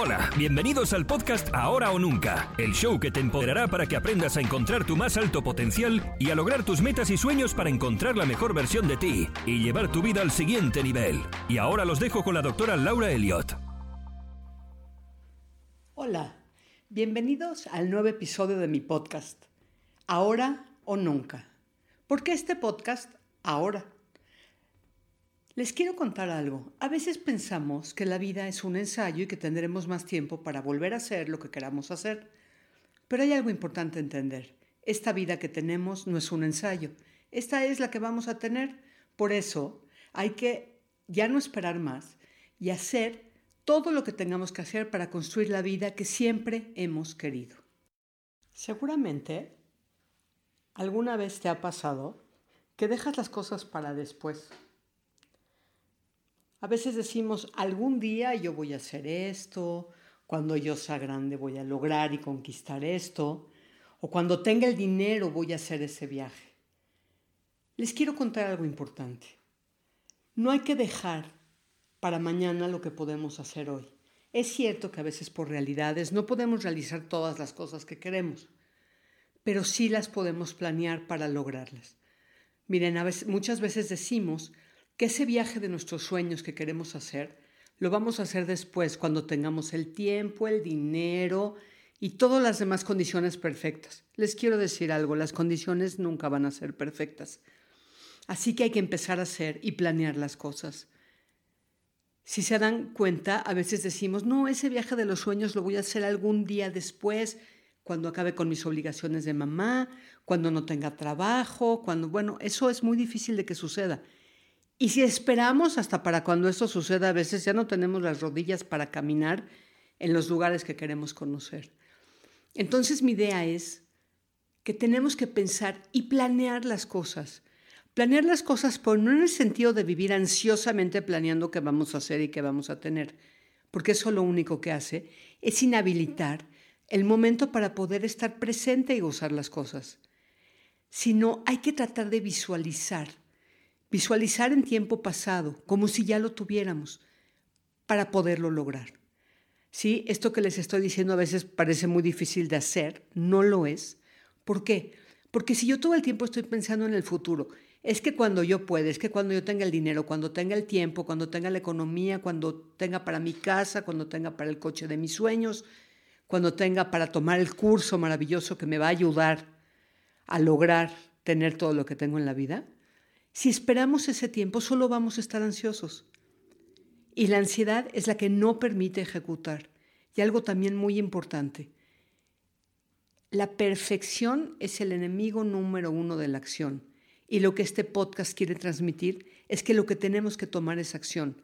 Hola, bienvenidos al podcast Ahora o Nunca, el show que te empoderará para que aprendas a encontrar tu más alto potencial y a lograr tus metas y sueños para encontrar la mejor versión de ti y llevar tu vida al siguiente nivel. Y ahora los dejo con la doctora Laura Elliot. Hola, bienvenidos al nuevo episodio de mi podcast, Ahora o Nunca. ¿Por qué este podcast ahora? Les quiero contar algo. A veces pensamos que la vida es un ensayo y que tendremos más tiempo para volver a hacer lo que queramos hacer. Pero hay algo importante entender. Esta vida que tenemos no es un ensayo. Esta es la que vamos a tener. Por eso hay que ya no esperar más y hacer todo lo que tengamos que hacer para construir la vida que siempre hemos querido. Seguramente alguna vez te ha pasado que dejas las cosas para después a veces decimos, algún día yo voy a hacer esto, cuando yo sea grande voy a lograr y conquistar esto, o cuando tenga el dinero voy a hacer ese viaje. Les quiero contar algo importante. No hay que dejar para mañana lo que podemos hacer hoy. Es cierto que a veces por realidades no podemos realizar todas las cosas que queremos, pero sí las podemos planear para lograrlas. Miren, muchas veces decimos, que ese viaje de nuestros sueños que queremos hacer, lo vamos a hacer después, cuando tengamos el tiempo, el dinero y todas las demás condiciones perfectas. Les quiero decir algo, las condiciones nunca van a ser perfectas. Así que hay que empezar a hacer y planear las cosas. Si se dan cuenta, a veces decimos, no, ese viaje de los sueños lo voy a hacer algún día después, cuando acabe con mis obligaciones de mamá, cuando no tenga trabajo, cuando, bueno, eso es muy difícil de que suceda. Y si esperamos hasta para cuando esto suceda, a veces ya no tenemos las rodillas para caminar en los lugares que queremos conocer. Entonces mi idea es que tenemos que pensar y planear las cosas. Planear las cosas, pero no en el sentido de vivir ansiosamente planeando qué vamos a hacer y qué vamos a tener, porque eso lo único que hace es inhabilitar el momento para poder estar presente y gozar las cosas. Sino hay que tratar de visualizar Visualizar en tiempo pasado, como si ya lo tuviéramos, para poderlo lograr. ¿Sí? Esto que les estoy diciendo a veces parece muy difícil de hacer, no lo es. ¿Por qué? Porque si yo todo el tiempo estoy pensando en el futuro, es que cuando yo pueda, es que cuando yo tenga el dinero, cuando tenga el tiempo, cuando tenga la economía, cuando tenga para mi casa, cuando tenga para el coche de mis sueños, cuando tenga para tomar el curso maravilloso que me va a ayudar a lograr tener todo lo que tengo en la vida, si esperamos ese tiempo, solo vamos a estar ansiosos. Y la ansiedad es la que no permite ejecutar. Y algo también muy importante, la perfección es el enemigo número uno de la acción. Y lo que este podcast quiere transmitir es que lo que tenemos que tomar es acción.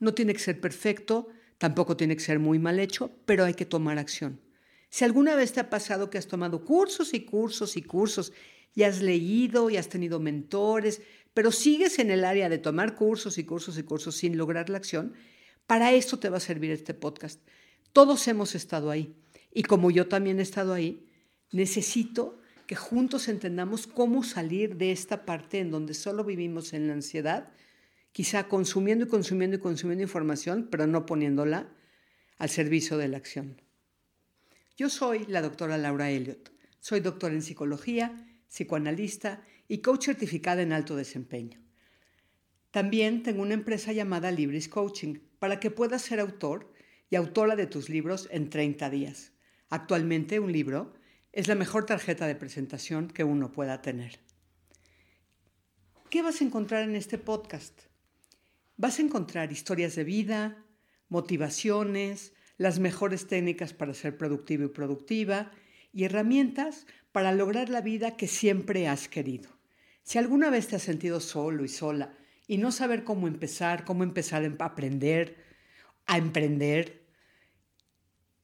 No tiene que ser perfecto, tampoco tiene que ser muy mal hecho, pero hay que tomar acción. Si alguna vez te ha pasado que has tomado cursos y cursos y cursos y has leído y has tenido mentores, pero sigues en el área de tomar cursos y cursos y cursos sin lograr la acción, para esto te va a servir este podcast. Todos hemos estado ahí y como yo también he estado ahí, necesito que juntos entendamos cómo salir de esta parte en donde solo vivimos en la ansiedad, quizá consumiendo y consumiendo y consumiendo información, pero no poniéndola al servicio de la acción. Yo soy la doctora Laura Elliot. Soy doctora en psicología, psicoanalista y coach certificada en alto desempeño. También tengo una empresa llamada Libris Coaching para que puedas ser autor y autora de tus libros en 30 días. Actualmente un libro es la mejor tarjeta de presentación que uno pueda tener. ¿Qué vas a encontrar en este podcast? Vas a encontrar historias de vida, motivaciones, las mejores técnicas para ser productivo y productiva y herramientas para lograr la vida que siempre has querido. Si alguna vez te has sentido solo y sola y no saber cómo empezar, cómo empezar a aprender, a emprender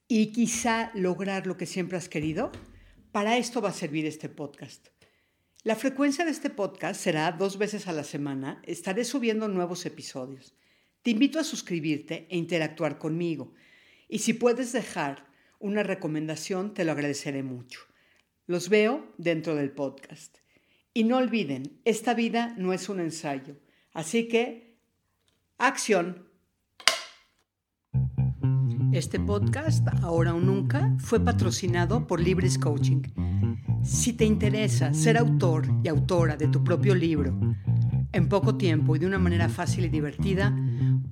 y quizá lograr lo que siempre has querido, para esto va a servir este podcast. La frecuencia de este podcast será dos veces a la semana. Estaré subiendo nuevos episodios. Te invito a suscribirte e interactuar conmigo. Y si puedes dejar una recomendación, te lo agradeceré mucho. Los veo dentro del podcast. Y no olviden, esta vida no es un ensayo. Así que, acción. Este podcast, ahora o nunca, fue patrocinado por Libris Coaching. Si te interesa ser autor y autora de tu propio libro, en poco tiempo y de una manera fácil y divertida,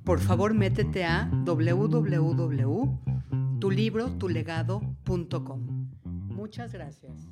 por favor métete a www.tulibrotulegado.com. Muchas gracias.